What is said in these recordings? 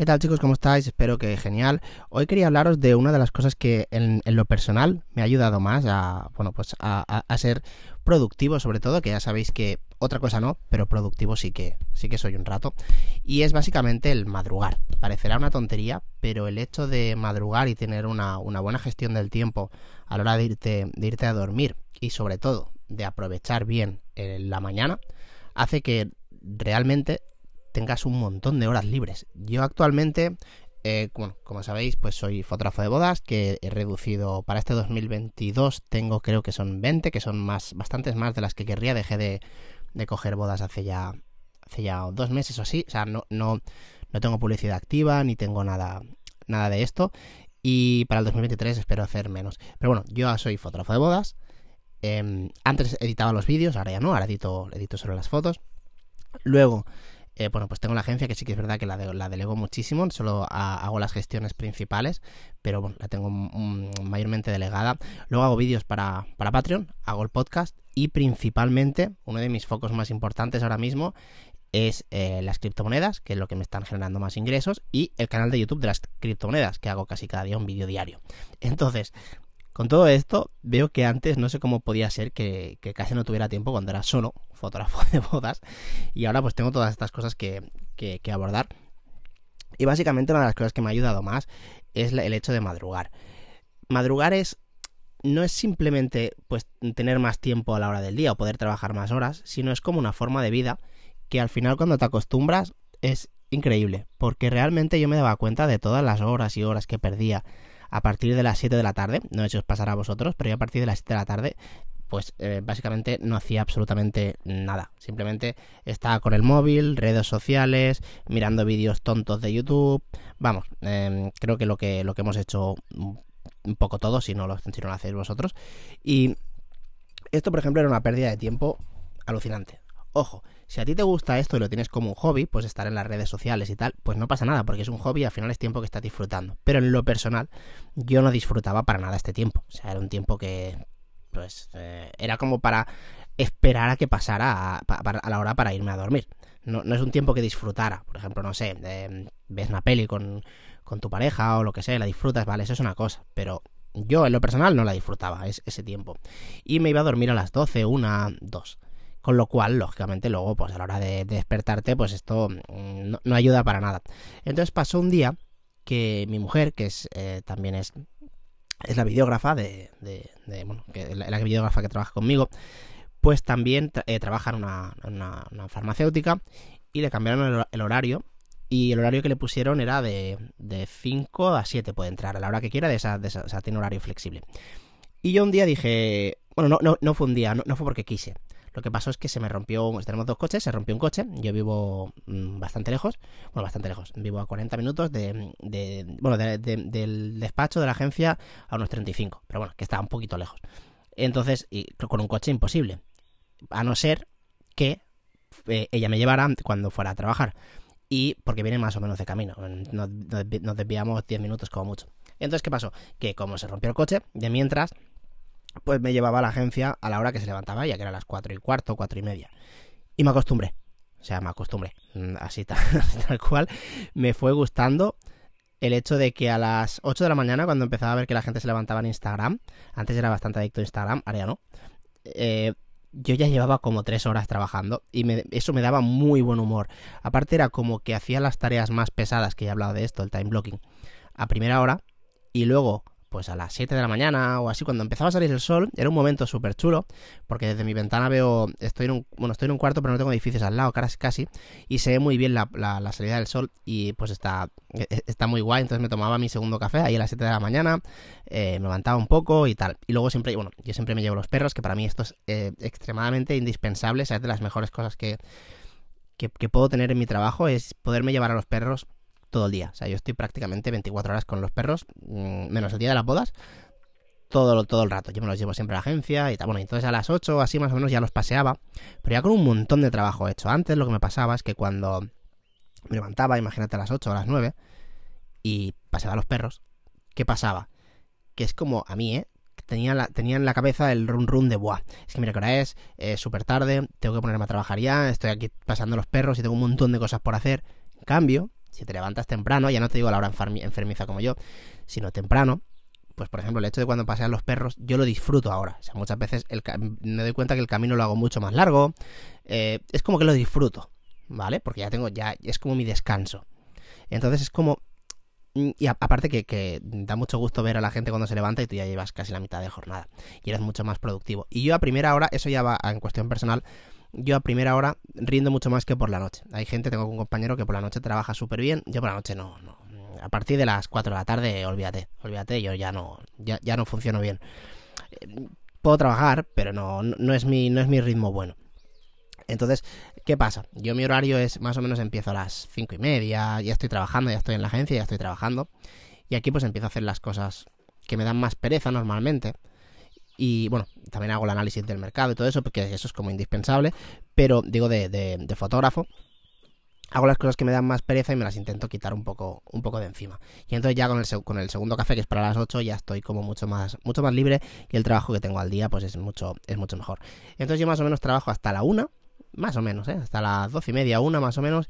¿Qué tal chicos? ¿Cómo estáis? Espero que genial. Hoy quería hablaros de una de las cosas que en, lo personal me ha ayudado más a, bueno, pues a, ser productivo sobre todo, que ya sabéis que otra cosa no, pero productivo sí que, sí que soy un rato. Y es básicamente el madrugar. Parecerá una tontería, pero el hecho de madrugar y tener una, buena gestión del tiempo a la hora de irte, de irte a dormir y sobre todo de aprovechar bien la mañana, hace que realmente tengas un montón de horas libres. Yo actualmente, eh, bueno, como sabéis, pues soy fotógrafo de bodas, que he reducido para este 2022, tengo creo que son 20, que son más, bastantes más de las que querría, dejé de, de coger bodas hace ya, hace ya dos meses o así, o sea, no, no, no tengo publicidad activa, ni tengo nada, nada de esto, y para el 2023 espero hacer menos. Pero bueno, yo soy fotógrafo de bodas, em, antes editaba los vídeos, ahora ya no, ahora edito, edito solo las fotos. Luego eh, bueno, pues tengo la agencia que sí que es verdad que la, la delego muchísimo, solo hago las gestiones principales, pero bueno, la tengo mayormente delegada. Luego hago vídeos para, para Patreon, hago el podcast y principalmente uno de mis focos más importantes ahora mismo es eh, las criptomonedas, que es lo que me están generando más ingresos, y el canal de YouTube de las criptomonedas, que hago casi cada día un vídeo diario. Entonces, con todo esto, veo que antes no sé cómo podía ser que, casi no tuviera tiempo cuando era solo fotógrafo de bodas. Y ahora pues tengo todas estas cosas que, abordar. Y básicamente una de las cosas que me ha ayudado más es el hecho de madrugar. Madrugar es no es simplemente pues tener más tiempo a la hora del día o poder trabajar más horas, sino es como una forma de vida que al final cuando te acostumbras es increíble, porque realmente yo me daba cuenta de todas las horas y horas que perdía a partir de las 7 de la tarde, no sé si os a vosotros, pero yo a partir de las 7 de la tarde pues eh, básicamente no hacía absolutamente nada. Simplemente estaba con el móvil, redes sociales, mirando vídeos tontos de YouTube. Vamos, em, creo que lo que lo que hemos hecho un poco todos, si no lo, si no lo hacéis vosotros. Y esto, por ejemplo, era una pérdida de tiempo alucinante. Ojo, si a ti te gusta esto y lo tienes como un hobby, pues estar en las redes sociales y tal, pues no pasa nada, porque es un hobby y al final es tiempo que estás disfrutando. Pero en lo personal, yo no disfrutaba para nada este tiempo. O sea, era un tiempo que, pues, eh, era como para esperar a que pasara a, la hora para irme a dormir. No, es un tiempo que disfrutara. Por ejemplo, no sé, ves una peli con, tu pareja o lo que sea, la disfrutas, vale, eso es una cosa. Pero yo en lo personal no la disfrutaba es, ese tiempo. Y me iba a dormir a las 12, 1, 2. Con lo cual, lógicamente, luego, pues a la hora de, despertarte, pues esto mm, no, ayuda para nada. Entonces pasó un día que mi mujer, que es eh, también es, es la videógrafa de, que videógrafa que trabaja conmigo, pues también eh, trabaja en una, una, farmacéutica y le cambiaron el, horario y el horario que le pusieron era de, de 5 a 7 puede entrar a la hora que quiera, de esa, de esa, o sea, tiene horario flexible. Y yo un día dije, bueno, no, no, no fue un día, no, no fue porque quise. Lo que pasó es que se me rompió, tenemos dos coches, se rompió un coche, yo vivo mm, bastante lejos, bueno, bastante lejos, vivo a 40 minutos de, bueno, del despacho de la agencia a unos 35, pero bueno, que está un poquito lejos. Entonces, y con un coche imposible, a no ser que eh, ella me llevara cuando fuera a trabajar. Y porque viene más o menos de camino, nos, nos desviamos 10 minutos como mucho. Entonces, ¿qué pasó? Que como se rompió el coche, de mientras pues me llevaba a la agencia a la hora que se levantaba, ya que era las cuatro y cuarto, cuatro y media. Y me acostumbré. O sea, me acostumbré. Mm, así tal, tal cual. Me fue gustando el hecho de que a las 8 de la mañana, cuando empezaba a ver que la gente se levantaba en Instagram, antes era bastante adicto a Instagram, ahora ya no, eh, yo ya llevaba como 3 horas trabajando y eso me daba muy buen humor. Aparte era como que hacía las tareas más pesadas, que ya he hablado de esto, el time blocking, a primera hora, y luego pues a las 7 de la mañana o así, cuando empezaba a salir el sol, era un momento súper chulo, porque desde mi ventana veo, estoy en un, bueno, estoy en un cuarto, pero no tengo edificios al lado, casi, casi, y se ve muy bien la, la, salida del sol y pues está, e, e, está muy guay, entonces me tomaba mi segundo café ahí a las 7 de la mañana, eh, me levantaba un poco y tal, y luego siempre, bueno, yo siempre me llevo los perros, que para mí esto es eh, extremadamente indispensable, es de las mejores cosas que, que, que puedo tener en mi trabajo, es poderme llevar a los perros todo el día. O sea, yo estoy prácticamente 24 horas con los perros, mm, menos el día de las bodas, todo, todo el rato. Yo me los llevo siempre a la agencia y tal. Bueno, entonces a las 8 así más o menos ya los paseaba, pero ya con un montón de trabajo hecho. Antes lo que me pasaba es que cuando me levantaba, imagínate a las 8 o a las 9, y paseaba a los perros, ¿qué pasaba? Que es como a mí, ¿eh? Tenía, la, en la cabeza el run run de, buah, es que mira que es, es súper tarde, tengo que ponerme a trabajar ya, estoy aquí pasando los perros y tengo un montón de cosas por hacer. En cambio, si te levantas temprano, ya no te digo a la hora enfermiza como yo, sino temprano, pues por ejemplo el hecho de cuando pasean los perros, yo lo disfruto ahora. O sea, muchas veces me doy cuenta que el camino lo hago mucho más largo, eh, es como que lo disfruto, ¿vale? Porque ya tengo, ya es como mi descanso. Entonces es como y aparte que, da mucho gusto ver a la gente cuando se levanta y tú ya llevas casi la mitad de jornada y eres mucho más productivo. Y yo a primera hora, eso ya va en cuestión personal, yo a primera hora rindo mucho más que por la noche. Hay gente, tengo un compañero que por la noche trabaja súper bien, yo por la noche no, no. A partir de las 4 de la tarde, olvídate, olvídate, yo ya no, ya, ya no funciono bien. Eh, puedo trabajar, pero no, no, es mi, no es mi ritmo bueno. Entonces, ¿qué pasa? Yo mi horario es más o menos empiezo a las cinco y media, ya estoy trabajando, ya estoy en la agencia, ya estoy trabajando. Y aquí pues empiezo a hacer las cosas que me dan más pereza normalmente. Y bueno, también hago el análisis del mercado y todo eso, porque eso es como indispensable. Pero digo de, de, fotógrafo, hago las cosas que me dan más pereza y me las intento quitar un poco, un poco de encima. Y entonces ya con el, con el segundo café, que es para las 8, ya estoy como mucho más, mucho más libre y el trabajo que tengo al día pues es mucho, es mucho mejor. Entonces yo más o menos trabajo hasta la 1 más o menos, ¿eh? hasta las doce y media, una más o menos,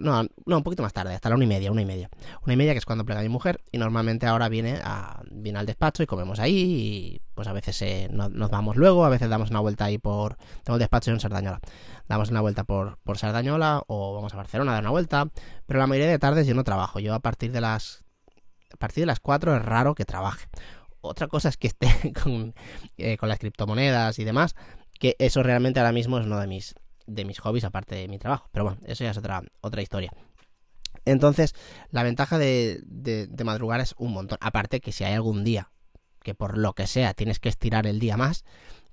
no, un poquito más tarde, hasta la una y media, una y media, una y media que es cuando plega mi mujer y normalmente ahora viene, a, viene al despacho y comemos ahí y pues a veces eh, nos, vamos luego, a veces damos una vuelta ahí por, tengo el despacho en Sardañola, damos una vuelta por, por Sardañola o vamos a Barcelona a dar una vuelta, pero la mayoría de tardes yo no trabajo, yo a partir de las, a partir de las 4 es raro que trabaje. Otra cosa es que esté con, eh, con las criptomonedas y demás, que eso realmente ahora mismo es uno de mis de mis hobbies aparte de mi trabajo. Pero bueno, eso ya es otra, otra historia. Entonces, la ventaja de, de, madrugar es un montón. Aparte que si hay algún día que por lo que sea tienes que estirar el día más,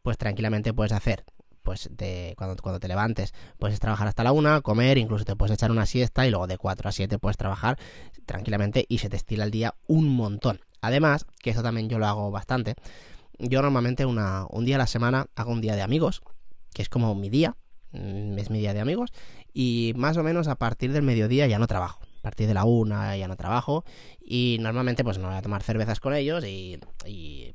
pues tranquilamente puedes hacer pues de cuando, cuando te levantes puedes trabajar hasta la una, comer, incluso te puedes echar una siesta y luego de 4 a 7 puedes trabajar tranquilamente y se te estira el día un montón. Además, que eso también yo lo hago bastante, yo normalmente una, un día a la semana hago un día de amigos, que es como mi día, es mi día de amigos y más o menos a partir del mediodía ya no trabajo. A partir de la una ya no trabajo y normalmente pues no voy a tomar cervezas con ellos y,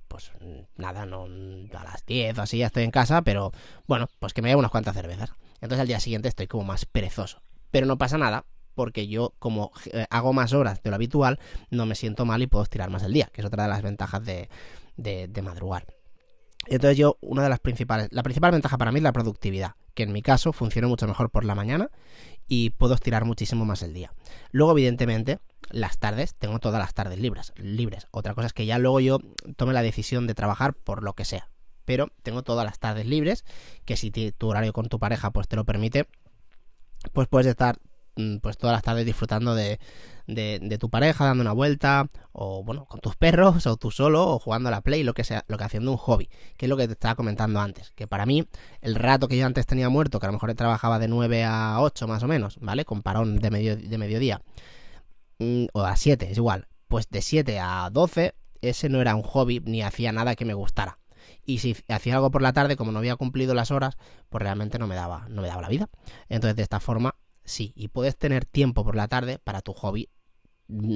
pues nada, no a las 10 o así ya estoy en casa, pero bueno, pues que me llevo unas cuantas cervezas. Entonces al día siguiente estoy como más perezoso. Pero no pasa nada porque yo como eh, hago más horas de lo habitual no me siento mal y puedo estirar más el día, que es otra de las ventajas de, de, de madrugar. Entonces yo, una de las principales, la principal ventaja para mí es la productividad, que en mi caso funciona mucho mejor por la mañana y puedo estirar muchísimo más el día. Luego, evidentemente, las tardes, tengo todas las tardes libres, libres. Otra cosa es que ya luego yo tome la decisión de trabajar por lo que sea. Pero tengo todas las tardes libres, que si tu horario con tu pareja pues te lo permite, pues puedes estar pues todas las tardes disfrutando de, de, tu pareja, dando una vuelta, o bueno, con tus perros, o tú solo, o jugando a la play, lo que sea, lo que haciendo un hobby, que es lo que te estaba comentando antes, que para mí, el rato que yo antes tenía muerto, que a lo mejor trabajaba de 9 a 8 más o menos, ¿vale? Con parón de, medio, de mediodía, mm, o a 7, es igual, pues de 7 a 12, ese no era un hobby, ni hacía nada que me gustara. Y si hacía algo por la tarde, como no había cumplido las horas, pues realmente no me daba, no me daba la vida. Entonces, de esta forma, sí, y puedes tener tiempo por la tarde para tu hobby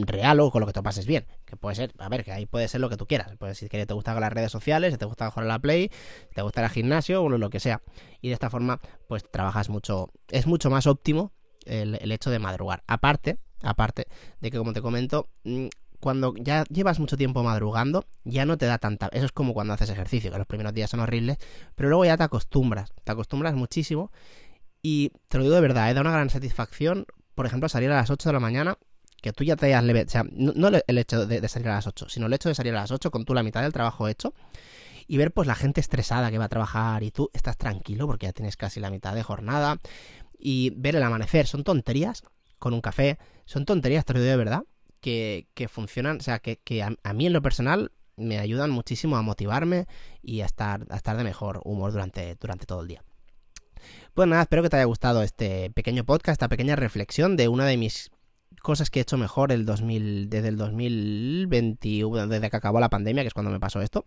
real o con lo que te pases bien. Que puede ser, a ver, que ahí puede ser lo que tú quieras. Decir que te gustan las redes sociales, si te gusta jugar a la play, te gusta el gimnasio o lo que sea. Y de esta forma, pues trabajas mucho. Es mucho más óptimo el, el hecho de madrugar. Aparte, aparte de que, como te comento, mm, cuando ya llevas mucho tiempo madrugando, ya no te da tanta. Eso es como cuando haces ejercicio, que los primeros días son horribles, pero luego ya te acostumbras. Te acostumbras muchísimo y te lo digo de verdad, ¿eh? da una gran satisfacción, por ejemplo, salir a las 8 de la mañana, que tú ya te hayas. O sea, no, el hecho de, salir a las 8, sino el hecho de salir a las 8 con tú la mitad del trabajo hecho y ver pues la gente estresada que va a trabajar y tú estás tranquilo porque ya tienes casi la mitad de jornada y ver el amanecer. Son tonterías con un café, son tonterías, te lo digo de verdad, que, que funcionan, o sea, que, que a, a, mí en lo personal me ayudan muchísimo a motivarme y a estar, a estar de mejor humor durante, durante todo el día. Pues nada, espero que te haya gustado este pequeño podcast, esta pequeña reflexión de una de mis cosas que he hecho mejor el 2000, desde el 2021, desde que acabó la pandemia, que es cuando me pasó esto.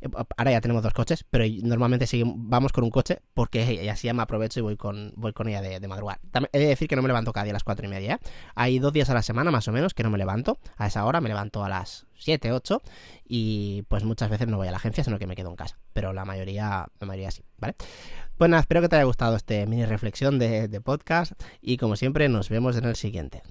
Eh, ahora ya tenemos dos coches, pero normalmente vamos con un coche porque así ya me aprovecho y voy con, voy con ella de, madrugada. También he de decir que no me levanto cada día a las cuatro y media. ¿eh? Hay dos días a la semana más o menos que no me levanto a esa hora, me levanto a las 7, 8 y pues muchas veces no voy a la agencia, sino que me quedo en casa. Pero la mayoría, la mayoría sí, ¿vale? Pues nada, espero que te haya gustado este mini reflexión de, de podcast y como siempre nos vemos en el siguiente.